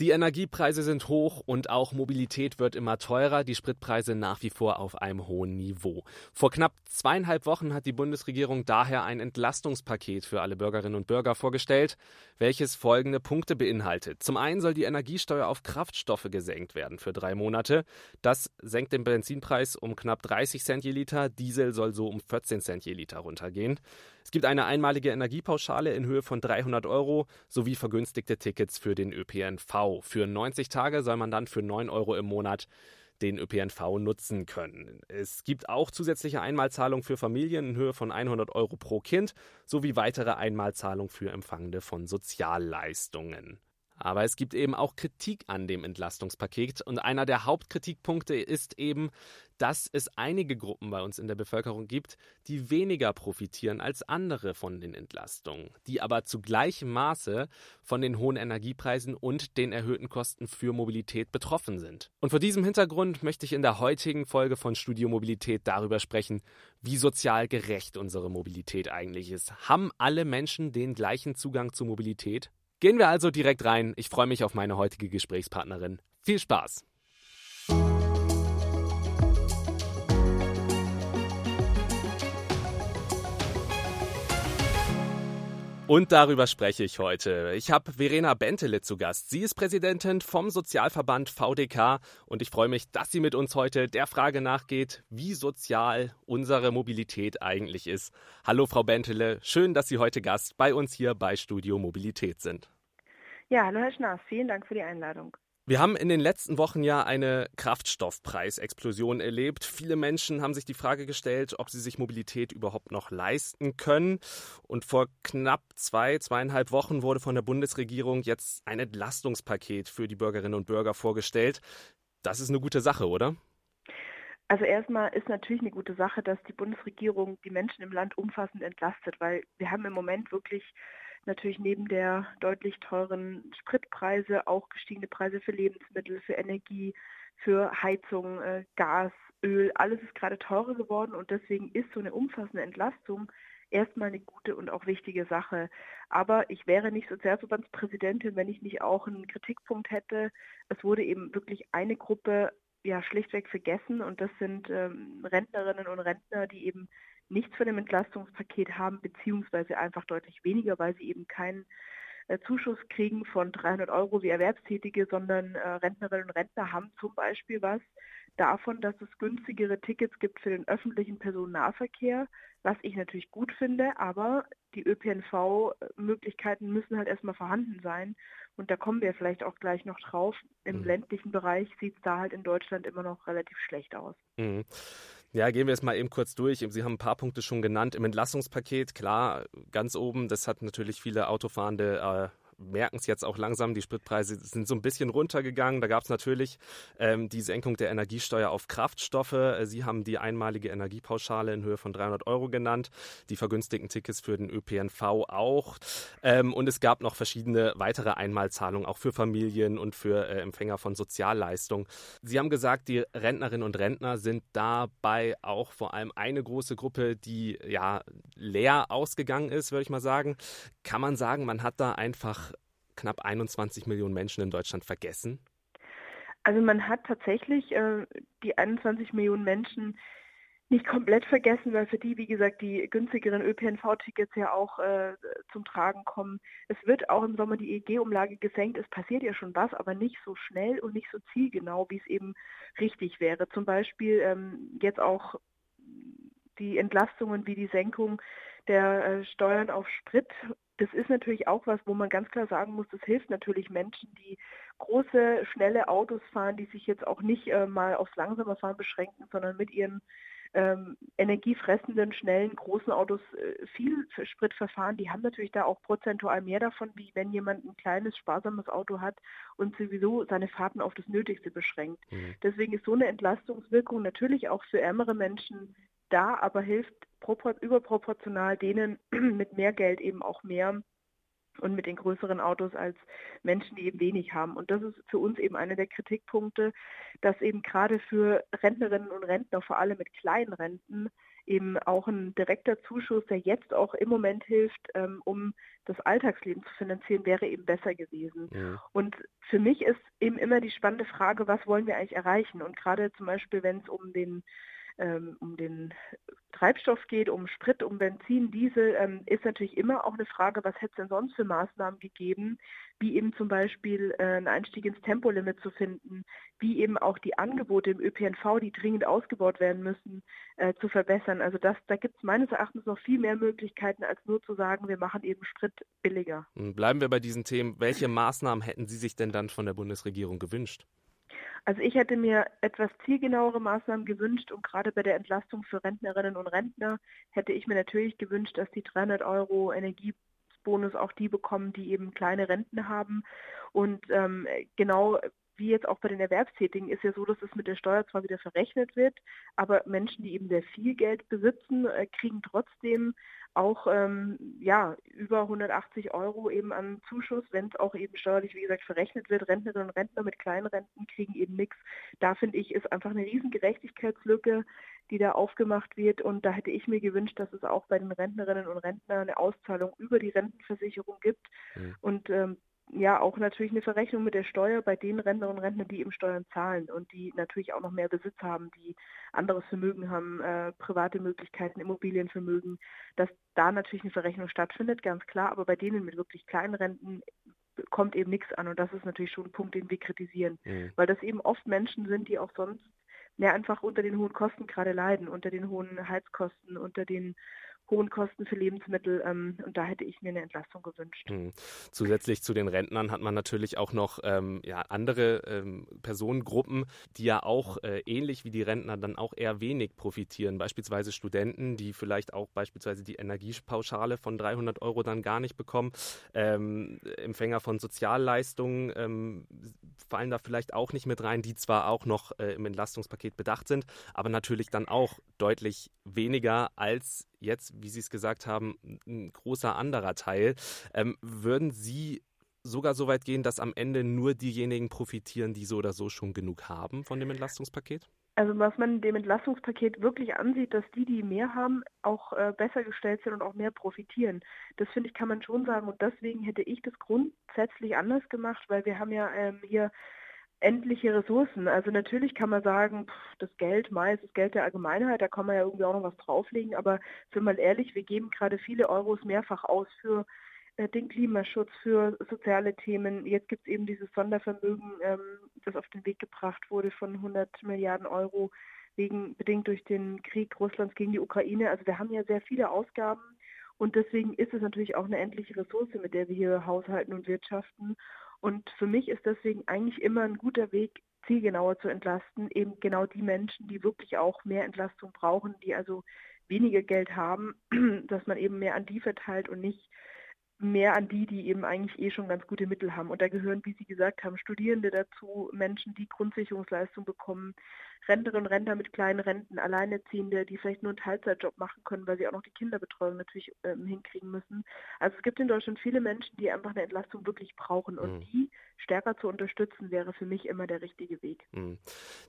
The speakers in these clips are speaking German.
Die Energiepreise sind hoch und auch Mobilität wird immer teurer, die Spritpreise nach wie vor auf einem hohen Niveau. Vor knapp zweieinhalb Wochen hat die Bundesregierung daher ein Entlastungspaket für alle Bürgerinnen und Bürger vorgestellt, welches folgende Punkte beinhaltet. Zum einen soll die Energiesteuer auf Kraftstoffe gesenkt werden für drei Monate. Das senkt den Benzinpreis um knapp 30 Cent je Liter, Diesel soll so um 14 Cent je Liter runtergehen. Es gibt eine einmalige Energiepauschale in Höhe von 300 Euro sowie vergünstigte Tickets für den ÖPNV. Für 90 Tage soll man dann für 9 Euro im Monat den ÖPNV nutzen können. Es gibt auch zusätzliche Einmalzahlungen für Familien in Höhe von 100 Euro pro Kind sowie weitere Einmalzahlungen für Empfangende von Sozialleistungen. Aber es gibt eben auch Kritik an dem Entlastungspaket und einer der Hauptkritikpunkte ist eben, dass es einige Gruppen bei uns in der Bevölkerung gibt, die weniger profitieren als andere von den Entlastungen, die aber zu gleichem Maße von den hohen Energiepreisen und den erhöhten Kosten für Mobilität betroffen sind. Und vor diesem Hintergrund möchte ich in der heutigen Folge von Studio Mobilität darüber sprechen, wie sozial gerecht unsere Mobilität eigentlich ist. Haben alle Menschen den gleichen Zugang zu Mobilität? Gehen wir also direkt rein. Ich freue mich auf meine heutige Gesprächspartnerin. Viel Spaß! Und darüber spreche ich heute. Ich habe Verena Bentele zu Gast. Sie ist Präsidentin vom Sozialverband VDK und ich freue mich, dass sie mit uns heute der Frage nachgeht, wie sozial unsere Mobilität eigentlich ist. Hallo Frau Bentele, schön, dass Sie heute Gast bei uns hier bei Studio Mobilität sind. Ja, hallo Herr Schnaas, vielen Dank für die Einladung. Wir haben in den letzten Wochen ja eine Kraftstoffpreisexplosion erlebt. Viele Menschen haben sich die Frage gestellt, ob sie sich Mobilität überhaupt noch leisten können. Und vor knapp zwei, zweieinhalb Wochen wurde von der Bundesregierung jetzt ein Entlastungspaket für die Bürgerinnen und Bürger vorgestellt. Das ist eine gute Sache, oder? Also erstmal ist natürlich eine gute Sache, dass die Bundesregierung die Menschen im Land umfassend entlastet, weil wir haben im Moment wirklich natürlich neben der deutlich teuren Spritpreise auch gestiegene Preise für Lebensmittel, für Energie, für Heizung, äh, Gas, Öl. Alles ist gerade teurer geworden und deswegen ist so eine umfassende Entlastung erstmal eine gute und auch wichtige Sache. Aber ich wäre nicht Sozialverbandspräsidentin, wenn ich nicht auch einen Kritikpunkt hätte. Es wurde eben wirklich eine Gruppe ja schlichtweg vergessen und das sind ähm, Rentnerinnen und Rentner, die eben nichts von dem Entlastungspaket haben, beziehungsweise einfach deutlich weniger, weil sie eben keinen äh, Zuschuss kriegen von 300 Euro wie Erwerbstätige, sondern äh, Rentnerinnen und Rentner haben zum Beispiel was davon, dass es günstigere Tickets gibt für den öffentlichen Personennahverkehr, was ich natürlich gut finde, aber die ÖPNV-Möglichkeiten müssen halt erstmal vorhanden sein. Und da kommen wir vielleicht auch gleich noch drauf. Im mhm. ländlichen Bereich sieht es da halt in Deutschland immer noch relativ schlecht aus. Mhm. Ja, gehen wir es mal eben kurz durch. Sie haben ein paar Punkte schon genannt. Im Entlassungspaket, klar, ganz oben, das hat natürlich viele Autofahrende äh, merken es jetzt auch langsam. Die Spritpreise sind so ein bisschen runtergegangen. Da gab es natürlich ähm, die Senkung der Energiesteuer auf Kraftstoffe. Äh, Sie haben die einmalige Energiepauschale in Höhe von 300 Euro genannt. Die vergünstigten Tickets für den ÖPNV auch. Ähm, und es gab noch verschiedene weitere Einmalzahlungen, auch für Familien und für äh, Empfänger von Sozialleistungen. Sie haben gesagt, die Rentnerinnen und Rentner sind dabei auch vor allem eine große Gruppe, die ja leer ausgegangen ist, würde ich mal sagen. Kann man sagen, man hat da einfach knapp 21 Millionen Menschen in Deutschland vergessen? Also man hat tatsächlich äh, die 21 Millionen Menschen nicht komplett vergessen, weil für die, wie gesagt, die günstigeren ÖPNV-Tickets ja auch äh, zum Tragen kommen. Es wird auch im Sommer die EG-Umlage gesenkt. Es passiert ja schon was, aber nicht so schnell und nicht so zielgenau, wie es eben richtig wäre. Zum Beispiel ähm, jetzt auch die Entlastungen wie die Senkung der äh, Steuern auf Sprit das ist natürlich auch was, wo man ganz klar sagen muss, das hilft natürlich Menschen, die große, schnelle Autos fahren, die sich jetzt auch nicht äh, mal aufs langsame Fahren beschränken, sondern mit ihren ähm, energiefressenden, schnellen, großen Autos äh, viel Sprit verfahren, die haben natürlich da auch prozentual mehr davon, wie wenn jemand ein kleines, sparsames Auto hat und sowieso seine Fahrten auf das Nötigste beschränkt. Mhm. Deswegen ist so eine Entlastungswirkung natürlich auch für ärmere Menschen da, aber hilft überproportional denen mit mehr Geld eben auch mehr und mit den größeren Autos als Menschen, die eben wenig haben. Und das ist für uns eben einer der Kritikpunkte, dass eben gerade für Rentnerinnen und Rentner, vor allem mit kleinen Renten, eben auch ein direkter Zuschuss, der jetzt auch im Moment hilft, ähm, um das Alltagsleben zu finanzieren, wäre eben besser gewesen. Ja. Und für mich ist eben immer die spannende Frage, was wollen wir eigentlich erreichen? Und gerade zum Beispiel, wenn es um den ähm, um den Treibstoff geht, um Sprit, um Benzin, Diesel, ähm, ist natürlich immer auch eine Frage, was hätte es denn sonst für Maßnahmen gegeben, wie eben zum Beispiel äh, einen Einstieg ins Tempolimit zu finden, wie eben auch die Angebote im ÖPNV, die dringend ausgebaut werden müssen, äh, zu verbessern. Also das, da gibt es meines Erachtens noch viel mehr Möglichkeiten, als nur zu sagen, wir machen eben Sprit billiger. Bleiben wir bei diesen Themen. Welche Maßnahmen hätten Sie sich denn dann von der Bundesregierung gewünscht? Also ich hätte mir etwas zielgenauere Maßnahmen gewünscht und gerade bei der Entlastung für Rentnerinnen und Rentner hätte ich mir natürlich gewünscht, dass die 300 Euro Energiebonus auch die bekommen, die eben kleine Renten haben. Und ähm, genau wie jetzt auch bei den Erwerbstätigen ist ja so, dass es mit der Steuer zwar wieder verrechnet wird, aber Menschen, die eben sehr viel Geld besitzen, äh, kriegen trotzdem auch ähm, ja über 180 Euro eben an Zuschuss, wenn es auch eben steuerlich, wie gesagt, verrechnet wird. Rentnerinnen und Rentner mit kleinen Renten kriegen eben nichts. Da finde ich, ist einfach eine riesen Gerechtigkeitslücke, die da aufgemacht wird. Und da hätte ich mir gewünscht, dass es auch bei den Rentnerinnen und Rentnern eine Auszahlung über die Rentenversicherung gibt. Mhm. Und ähm, ja auch natürlich eine Verrechnung mit der Steuer bei den Rentnerinnen und Rentnern, die eben Steuern zahlen und die natürlich auch noch mehr Besitz haben, die anderes Vermögen haben, äh, private Möglichkeiten, Immobilienvermögen, dass da natürlich eine Verrechnung stattfindet, ganz klar, aber bei denen mit wirklich kleinen Renten kommt eben nichts an und das ist natürlich schon ein Punkt, den wir kritisieren, mhm. weil das eben oft Menschen sind, die auch sonst mehr einfach unter den hohen Kosten gerade leiden, unter den hohen Heizkosten, unter den hohen Kosten für Lebensmittel. Ähm, und da hätte ich mir eine Entlastung gewünscht. Mhm. Zusätzlich zu den Rentnern hat man natürlich auch noch ähm, ja, andere ähm, Personengruppen, die ja auch äh, ähnlich wie die Rentner dann auch eher wenig profitieren. Beispielsweise Studenten, die vielleicht auch beispielsweise die Energiepauschale von 300 Euro dann gar nicht bekommen. Ähm, Empfänger von Sozialleistungen ähm, fallen da vielleicht auch nicht mit rein, die zwar auch noch äh, im Entlastungspaket bedacht sind, aber natürlich dann auch deutlich weniger als jetzt, wie Sie es gesagt haben, ein großer anderer Teil. Ähm, würden Sie sogar so weit gehen, dass am Ende nur diejenigen profitieren, die so oder so schon genug haben von dem Entlastungspaket? Also was man dem Entlastungspaket wirklich ansieht, dass die, die mehr haben, auch äh, besser gestellt sind und auch mehr profitieren. Das finde ich, kann man schon sagen. Und deswegen hätte ich das grundsätzlich anders gemacht, weil wir haben ja ähm, hier endliche Ressourcen. Also natürlich kann man sagen, pff, das Geld, meist das Geld der Allgemeinheit, da kann man ja irgendwie auch noch was drauflegen, aber sind wir mal ehrlich, wir geben gerade viele Euros mehrfach aus für äh, den Klimaschutz, für soziale Themen. Jetzt gibt es eben dieses Sondervermögen, ähm, das auf den Weg gebracht wurde von 100 Milliarden Euro, wegen, bedingt durch den Krieg Russlands gegen die Ukraine. Also wir haben ja sehr viele Ausgaben und deswegen ist es natürlich auch eine endliche Ressource, mit der wir hier haushalten und wirtschaften. Und für mich ist deswegen eigentlich immer ein guter Weg, zielgenauer zu entlasten, eben genau die Menschen, die wirklich auch mehr Entlastung brauchen, die also weniger Geld haben, dass man eben mehr an die verteilt und nicht mehr an die, die eben eigentlich eh schon ganz gute Mittel haben. Und da gehören, wie Sie gesagt haben, Studierende dazu, Menschen, die Grundsicherungsleistung bekommen, Rentnerinnen und Rentner mit kleinen Renten, Alleinerziehende, die vielleicht nur einen Teilzeitjob machen können, weil sie auch noch die Kinderbetreuung natürlich ähm, hinkriegen müssen. Also es gibt in Deutschland viele Menschen, die einfach eine Entlastung wirklich brauchen und mhm. die stärker zu unterstützen, wäre für mich immer der richtige Weg. Mhm.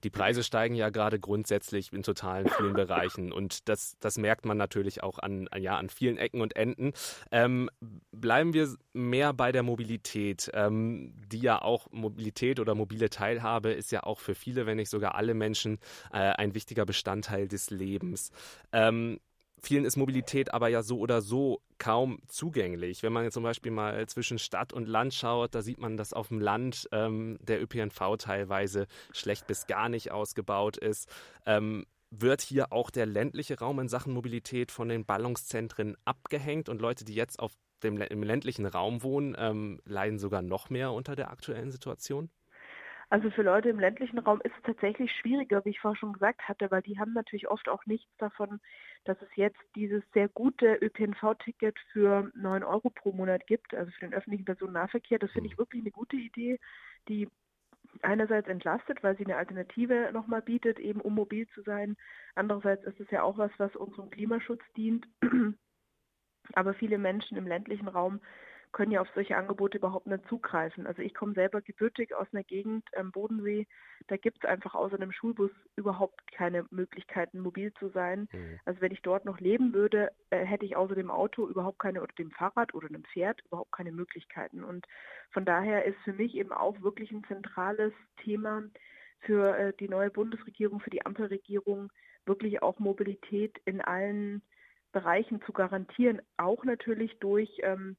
Die Preise steigen ja gerade grundsätzlich in totalen vielen Bereichen und das, das merkt man natürlich auch an, ja, an vielen Ecken und Enden. Ähm, bleiben wir mehr bei der Mobilität, ähm, die ja auch Mobilität oder mobile Teilhabe ist ja auch für viele, wenn nicht sogar alle Menschen äh, ein wichtiger Bestandteil des Lebens. Ähm, vielen ist Mobilität aber ja so oder so kaum zugänglich. Wenn man jetzt zum Beispiel mal zwischen Stadt und Land schaut, da sieht man, dass auf dem Land ähm, der ÖPNV teilweise schlecht bis gar nicht ausgebaut ist. Ähm, wird hier auch der ländliche Raum in Sachen Mobilität von den Ballungszentren abgehängt und Leute, die jetzt auf dem, im ländlichen Raum wohnen, ähm, leiden sogar noch mehr unter der aktuellen Situation? Also für Leute im ländlichen Raum ist es tatsächlich schwieriger, wie ich vorher schon gesagt hatte, weil die haben natürlich oft auch nichts davon, dass es jetzt dieses sehr gute ÖPNV-Ticket für 9 Euro pro Monat gibt, also für den öffentlichen Personennahverkehr. Das finde ich mhm. wirklich eine gute Idee, die einerseits entlastet, weil sie eine Alternative nochmal bietet, eben um mobil zu sein. Andererseits ist es ja auch was, was unserem Klimaschutz dient. Aber viele Menschen im ländlichen Raum können ja auf solche Angebote überhaupt nicht zugreifen. Also ich komme selber gebürtig aus einer Gegend am Bodensee, da gibt es einfach außer einem Schulbus überhaupt keine Möglichkeiten, mobil zu sein. Mhm. Also wenn ich dort noch leben würde, äh, hätte ich außer dem Auto überhaupt keine oder dem Fahrrad oder einem Pferd überhaupt keine Möglichkeiten. Und von daher ist für mich eben auch wirklich ein zentrales Thema für äh, die neue Bundesregierung, für die Ampelregierung, wirklich auch Mobilität in allen Bereichen zu garantieren, auch natürlich durch ähm,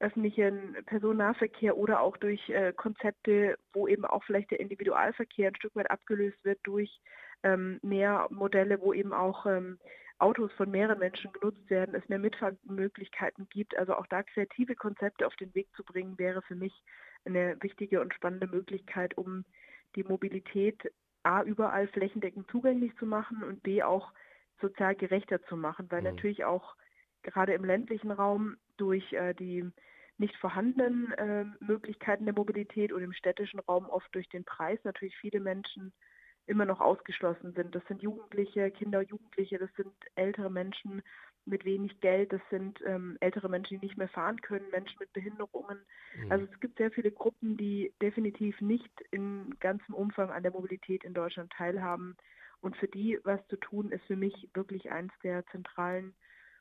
öffentlichen Personennahverkehr oder auch durch äh, Konzepte, wo eben auch vielleicht der Individualverkehr ein Stück weit abgelöst wird durch ähm, mehr Modelle, wo eben auch ähm, Autos von mehreren Menschen genutzt werden, es mehr Mitfahrmöglichkeiten gibt. Also auch da kreative Konzepte auf den Weg zu bringen, wäre für mich eine wichtige und spannende Möglichkeit, um die Mobilität A überall flächendeckend zugänglich zu machen und B auch sozial gerechter zu machen, weil mhm. natürlich auch gerade im ländlichen Raum durch äh, die nicht vorhandenen äh, Möglichkeiten der Mobilität und im städtischen Raum oft durch den Preis natürlich viele Menschen immer noch ausgeschlossen sind. Das sind Jugendliche, Kinder, Jugendliche, das sind ältere Menschen mit wenig Geld, das sind ähm, ältere Menschen, die nicht mehr fahren können, Menschen mit Behinderungen. Mhm. Also es gibt sehr viele Gruppen, die definitiv nicht in ganzem Umfang an der Mobilität in Deutschland teilhaben. Und für die was zu tun, ist für mich wirklich eins der zentralen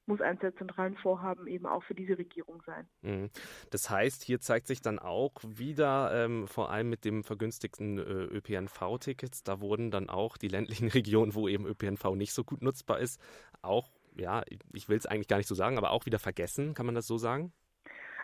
muss eines der zentralen Vorhaben eben auch für diese Regierung sein. Mhm. Das heißt, hier zeigt sich dann auch wieder, ähm, vor allem mit dem vergünstigten äh, ÖPNV-Tickets, da wurden dann auch die ländlichen Regionen, wo eben ÖPNV nicht so gut nutzbar ist, auch, ja, ich will es eigentlich gar nicht so sagen, aber auch wieder vergessen, kann man das so sagen?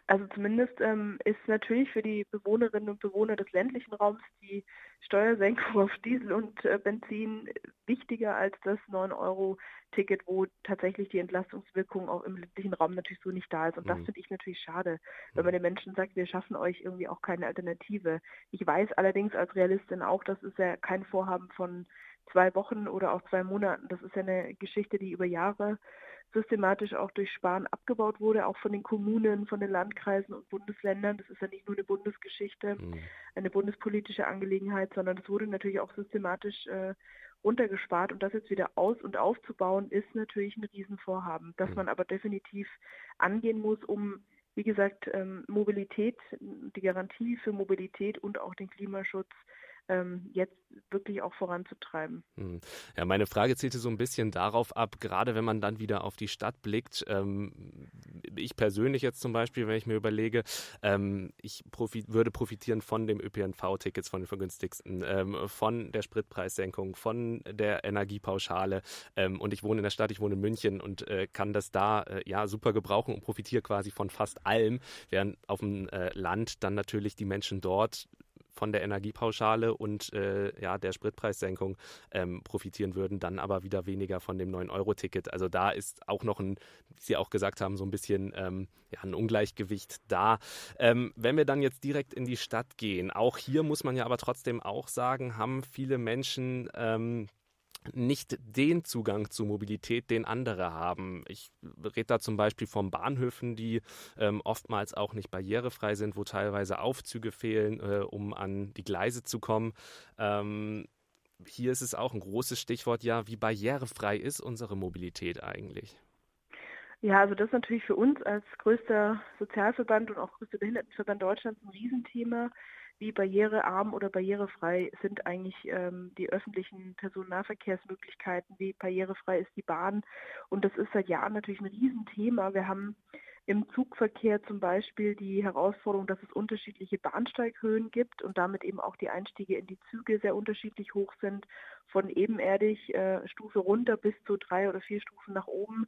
Also zumindest ähm, ist natürlich für die Bewohnerinnen und Bewohner des ländlichen Raums die Steuersenkung auf Diesel und äh, Benzin wichtiger als das 9-Euro-Ticket, wo tatsächlich die Entlastungswirkung auch im ländlichen Raum natürlich so nicht da ist. Und das mhm. finde ich natürlich schade, wenn man den Menschen sagt, wir schaffen euch irgendwie auch keine Alternative. Ich weiß allerdings als Realistin auch, das ist ja kein Vorhaben von zwei Wochen oder auch zwei Monaten. Das ist ja eine Geschichte, die über Jahre systematisch auch durch Sparen abgebaut wurde, auch von den Kommunen, von den Landkreisen und Bundesländern. Das ist ja nicht nur eine Bundesgeschichte, mhm. eine bundespolitische Angelegenheit, sondern es wurde natürlich auch systematisch äh, runtergespart und das jetzt wieder aus- und aufzubauen, ist natürlich ein Riesenvorhaben, das mhm. man aber definitiv angehen muss, um wie gesagt, ähm, Mobilität, die Garantie für Mobilität und auch den Klimaschutz ähm, jetzt wirklich auch voranzutreiben. Hm. Ja, meine Frage zielte so ein bisschen darauf ab, gerade wenn man dann wieder auf die Stadt blickt. Ähm, ich persönlich jetzt zum Beispiel, wenn ich mir überlege, ähm, ich profit würde profitieren von dem ÖPNV-Tickets, von den vergünstigsten, ähm, von der Spritpreissenkung, von der Energiepauschale. Ähm, und ich wohne in der Stadt, ich wohne in München und äh, kann das da äh, ja super gebrauchen und profitiere quasi von fast allem, während auf dem äh, Land dann natürlich die Menschen dort von der Energiepauschale und äh, ja, der Spritpreissenkung ähm, profitieren würden, dann aber wieder weniger von dem 9-Euro-Ticket. Also da ist auch noch ein, wie Sie auch gesagt haben, so ein bisschen ähm, ja, ein Ungleichgewicht da. Ähm, wenn wir dann jetzt direkt in die Stadt gehen, auch hier muss man ja aber trotzdem auch sagen, haben viele Menschen ähm, nicht den Zugang zu Mobilität, den andere haben. Ich rede da zum Beispiel von Bahnhöfen, die ähm, oftmals auch nicht barrierefrei sind, wo teilweise Aufzüge fehlen, äh, um an die Gleise zu kommen. Ähm, hier ist es auch ein großes Stichwort, ja, wie barrierefrei ist unsere Mobilität eigentlich? Ja, also das ist natürlich für uns als größter Sozialverband und auch größter Behindertenverband Deutschlands ein Riesenthema wie barrierearm oder barrierefrei sind eigentlich ähm, die öffentlichen Personennahverkehrsmöglichkeiten, wie barrierefrei ist die Bahn. Und das ist seit Jahren natürlich ein Riesenthema. Wir haben im Zugverkehr zum Beispiel die Herausforderung, dass es unterschiedliche Bahnsteighöhen gibt und damit eben auch die Einstiege in die Züge sehr unterschiedlich hoch sind, von ebenerdig äh, Stufe runter bis zu drei oder vier Stufen nach oben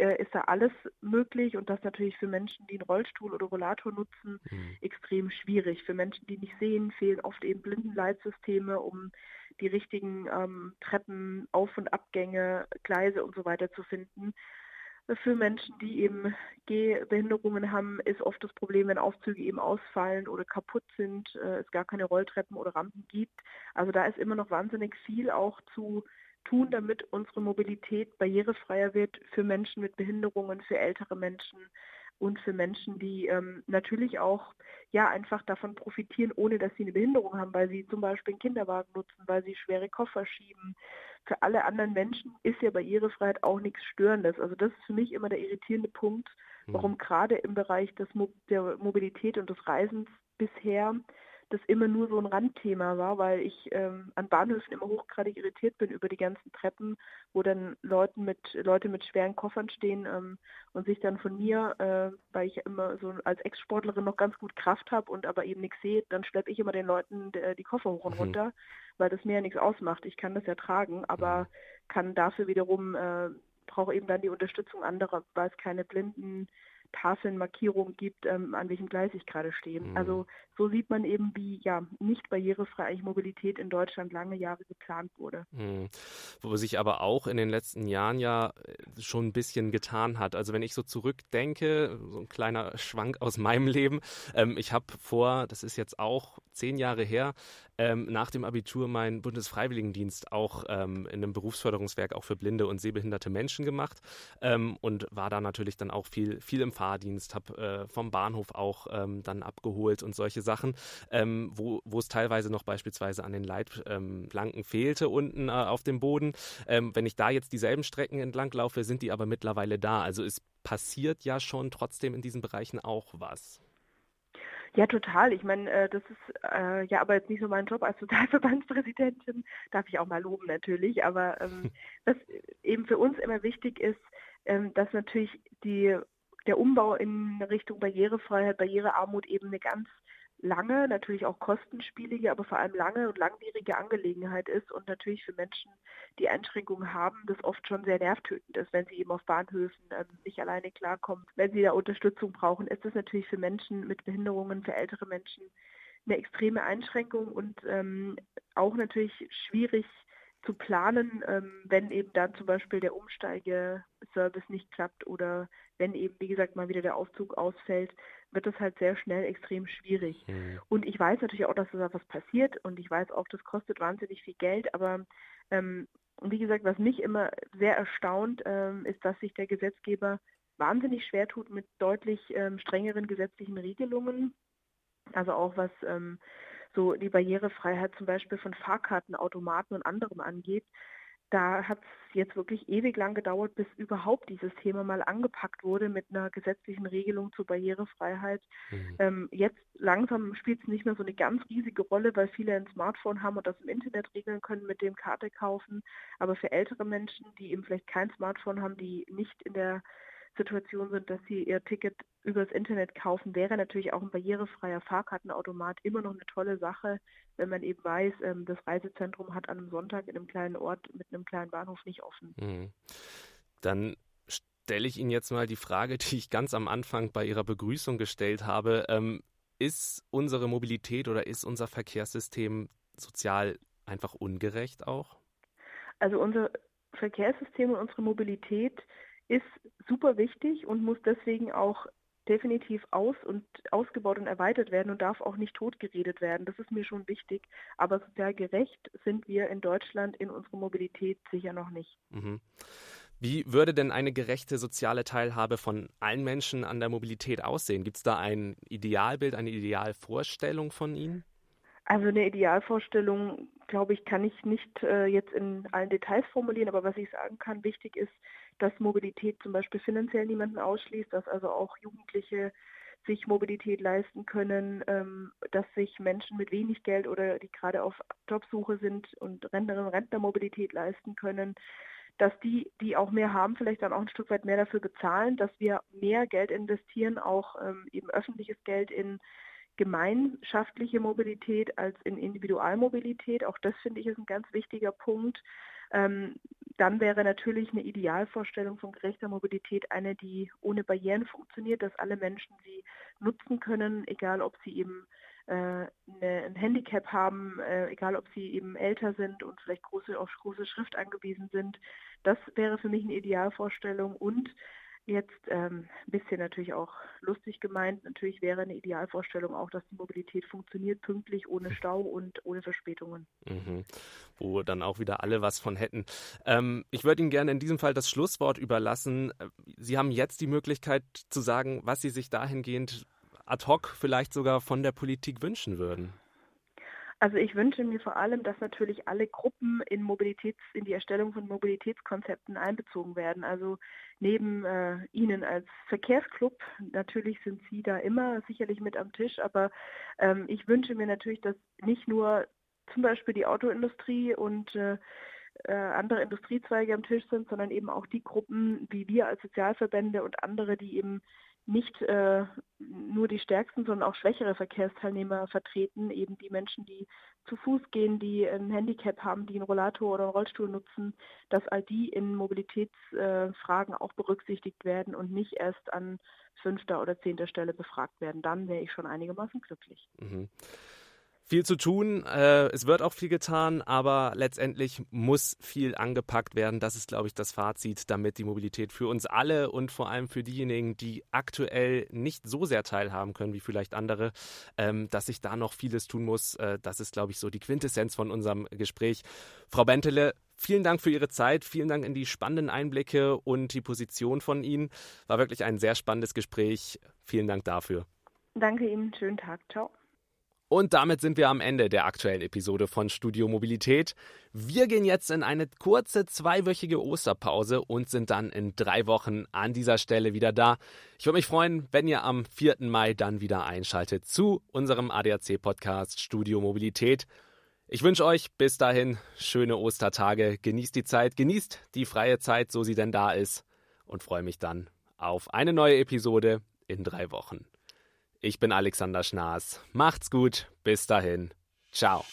äh, ist da alles möglich und das natürlich für Menschen, die einen Rollstuhl oder Rollator nutzen, mhm. extrem schwierig. Für Menschen, die nicht sehen, fehlen oft eben Blindenleitsysteme, um die richtigen ähm, Treppen, Auf- und Abgänge, Gleise und so weiter zu finden. Für Menschen, die eben Gehbehinderungen haben, ist oft das Problem, wenn Aufzüge eben ausfallen oder kaputt sind, äh, es gar keine Rolltreppen oder Rampen gibt. Also da ist immer noch wahnsinnig viel auch zu tun, damit unsere Mobilität barrierefreier wird für Menschen mit Behinderungen, für ältere Menschen und für Menschen, die ähm, natürlich auch ja einfach davon profitieren, ohne dass sie eine Behinderung haben, weil sie zum Beispiel einen Kinderwagen nutzen, weil sie schwere Koffer schieben. Für alle anderen Menschen ist ja Barrierefreiheit auch nichts Störendes. Also das ist für mich immer der irritierende Punkt, warum mhm. gerade im Bereich des Mo der Mobilität und des Reisens bisher das immer nur so ein Randthema war, weil ich ähm, an Bahnhöfen immer hochgradig irritiert bin über die ganzen Treppen, wo dann Leuten mit, Leute mit schweren Koffern stehen ähm, und sich dann von mir, äh, weil ich immer so als Ex-Sportlerin noch ganz gut Kraft habe und aber eben nichts sehe, dann schleppe ich immer den Leuten die, die Koffer hoch und mhm. runter, weil das mir ja nichts ausmacht. Ich kann das ja tragen, aber mhm. kann dafür wiederum, äh, brauche eben dann die Unterstützung anderer, weil es keine blinden Tafeln, Markierungen gibt, ähm, an welchem Gleis ich gerade stehe. Mhm. Also so sieht man eben, wie ja nicht barrierefrei eigentlich Mobilität in Deutschland lange Jahre geplant wurde. Mhm. Wo sich aber auch in den letzten Jahren ja äh, schon ein bisschen getan hat. Also wenn ich so zurückdenke, so ein kleiner Schwank aus meinem Leben. Ähm, ich habe vor, das ist jetzt auch zehn Jahre her, ähm, nach dem Abitur meinen Bundesfreiwilligendienst auch ähm, in einem Berufsförderungswerk auch für blinde und sehbehinderte Menschen gemacht ähm, und war da natürlich dann auch viel, viel im Fahrdienst, habe äh, vom Bahnhof auch ähm, dann abgeholt und solche Sachen, ähm, wo, wo es teilweise noch beispielsweise an den Leitplanken fehlte unten äh, auf dem Boden. Ähm, wenn ich da jetzt dieselben Strecken entlang laufe, sind die aber mittlerweile da. Also es passiert ja schon trotzdem in diesen Bereichen auch was. Ja, total. Ich meine, äh, das ist äh, ja aber jetzt nicht so mein Job als Sozialverbandspräsidentin, darf ich auch mal loben natürlich, aber ähm, was eben für uns immer wichtig ist, ähm, dass natürlich die, der Umbau in Richtung Barrierefreiheit, Barrierearmut eben eine ganz lange, natürlich auch kostenspielige, aber vor allem lange und langwierige Angelegenheit ist und natürlich für Menschen, die Einschränkungen haben, das oft schon sehr nervtötend ist, wenn sie eben auf Bahnhöfen ähm, nicht alleine klarkommen. Wenn sie da Unterstützung brauchen, ist das natürlich für Menschen mit Behinderungen, für ältere Menschen eine extreme Einschränkung und ähm, auch natürlich schwierig zu planen, ähm, wenn eben dann zum Beispiel der Umsteigeservice nicht klappt oder wenn eben, wie gesagt, mal wieder der Aufzug ausfällt, wird das halt sehr schnell extrem schwierig. Mhm. Und ich weiß natürlich auch, dass da was passiert und ich weiß auch, das kostet wahnsinnig viel Geld, aber ähm, wie gesagt, was mich immer sehr erstaunt, ähm, ist, dass sich der Gesetzgeber wahnsinnig schwer tut mit deutlich ähm, strengeren gesetzlichen Regelungen. Also auch was ähm, so die Barrierefreiheit zum Beispiel von Fahrkarten, Automaten und anderem angeht da hat es jetzt wirklich ewig lang gedauert, bis überhaupt dieses Thema mal angepackt wurde mit einer gesetzlichen Regelung zur Barrierefreiheit. Mhm. Ähm, jetzt langsam spielt es nicht mehr so eine ganz riesige Rolle, weil viele ein Smartphone haben und das im Internet regeln können, mit dem Karte kaufen. Aber für ältere Menschen, die eben vielleicht kein Smartphone haben, die nicht in der Situation sind, dass sie ihr Ticket übers Internet kaufen, wäre natürlich auch ein barrierefreier Fahrkartenautomat immer noch eine tolle Sache, wenn man eben weiß, ähm, das Reisezentrum hat an einem Sonntag in einem kleinen Ort mit einem kleinen Bahnhof nicht offen. Mhm. Dann stelle ich Ihnen jetzt mal die Frage, die ich ganz am Anfang bei Ihrer Begrüßung gestellt habe. Ähm, ist unsere Mobilität oder ist unser Verkehrssystem sozial einfach ungerecht auch? Also unser Verkehrssystem und unsere Mobilität ist super wichtig und muss deswegen auch definitiv aus und ausgebaut und erweitert werden und darf auch nicht totgeredet werden. Das ist mir schon wichtig. Aber sozial gerecht sind wir in Deutschland in unserer Mobilität sicher noch nicht. Mhm. Wie würde denn eine gerechte soziale Teilhabe von allen Menschen an der Mobilität aussehen? Gibt es da ein Idealbild, eine Idealvorstellung von Ihnen? Also eine Idealvorstellung, glaube ich, kann ich nicht äh, jetzt in allen Details formulieren, aber was ich sagen kann, wichtig ist, dass Mobilität zum Beispiel finanziell niemanden ausschließt, dass also auch Jugendliche sich Mobilität leisten können, ähm, dass sich Menschen mit wenig Geld oder die gerade auf Jobsuche sind und Rentnerinnen und Rentner Mobilität leisten können, dass die, die auch mehr haben, vielleicht dann auch ein Stück weit mehr dafür bezahlen, dass wir mehr Geld investieren, auch ähm, eben öffentliches Geld in gemeinschaftliche Mobilität als in Individualmobilität. Auch das finde ich ist ein ganz wichtiger Punkt. Ähm, dann wäre natürlich eine Idealvorstellung von gerechter Mobilität eine, die ohne Barrieren funktioniert, dass alle Menschen sie nutzen können, egal ob sie eben äh, eine, ein Handicap haben, äh, egal ob sie eben älter sind und vielleicht große, auf große Schrift angewiesen sind. Das wäre für mich eine Idealvorstellung und Jetzt ähm, ein bisschen natürlich auch lustig gemeint. Natürlich wäre eine Idealvorstellung auch, dass die Mobilität funktioniert, pünktlich, ohne Stau und ohne Verspätungen. Mhm. Wo dann auch wieder alle was von hätten. Ähm, ich würde Ihnen gerne in diesem Fall das Schlusswort überlassen. Sie haben jetzt die Möglichkeit zu sagen, was Sie sich dahingehend ad hoc vielleicht sogar von der Politik wünschen würden. Also ich wünsche mir vor allem, dass natürlich alle Gruppen in Mobilitäts, in die Erstellung von Mobilitätskonzepten einbezogen werden. Also neben äh, Ihnen als Verkehrsclub, natürlich sind Sie da immer sicherlich mit am Tisch, aber ähm, ich wünsche mir natürlich, dass nicht nur zum Beispiel die Autoindustrie und äh, äh, andere Industriezweige am Tisch sind, sondern eben auch die Gruppen wie wir als Sozialverbände und andere, die eben nicht äh, nur die stärksten, sondern auch schwächere Verkehrsteilnehmer vertreten, eben die Menschen, die zu Fuß gehen, die ein Handicap haben, die einen Rollator oder einen Rollstuhl nutzen, dass all die in Mobilitätsfragen äh, auch berücksichtigt werden und nicht erst an fünfter oder zehnter Stelle befragt werden. Dann wäre ich schon einigermaßen glücklich. Mhm viel zu tun. Äh, es wird auch viel getan, aber letztendlich muss viel angepackt werden. Das ist, glaube ich, das Fazit, damit die Mobilität für uns alle und vor allem für diejenigen, die aktuell nicht so sehr teilhaben können wie vielleicht andere, ähm, dass sich da noch vieles tun muss. Äh, das ist, glaube ich, so die Quintessenz von unserem Gespräch. Frau Bentele, Vielen Dank für Ihre Zeit, vielen Dank in die spannenden Einblicke und die Position von Ihnen. War wirklich ein sehr spannendes Gespräch. Vielen Dank dafür. Danke Ihnen, schönen Tag, ciao. Und damit sind wir am Ende der aktuellen Episode von Studio Mobilität. Wir gehen jetzt in eine kurze zweiwöchige Osterpause und sind dann in drei Wochen an dieser Stelle wieder da. Ich würde mich freuen, wenn ihr am 4. Mai dann wieder einschaltet zu unserem ADAC-Podcast Studio Mobilität. Ich wünsche euch bis dahin schöne Ostertage. Genießt die Zeit, genießt die freie Zeit, so sie denn da ist. Und freue mich dann auf eine neue Episode in drei Wochen. Ich bin Alexander Schnaas. Macht's gut. Bis dahin. Ciao.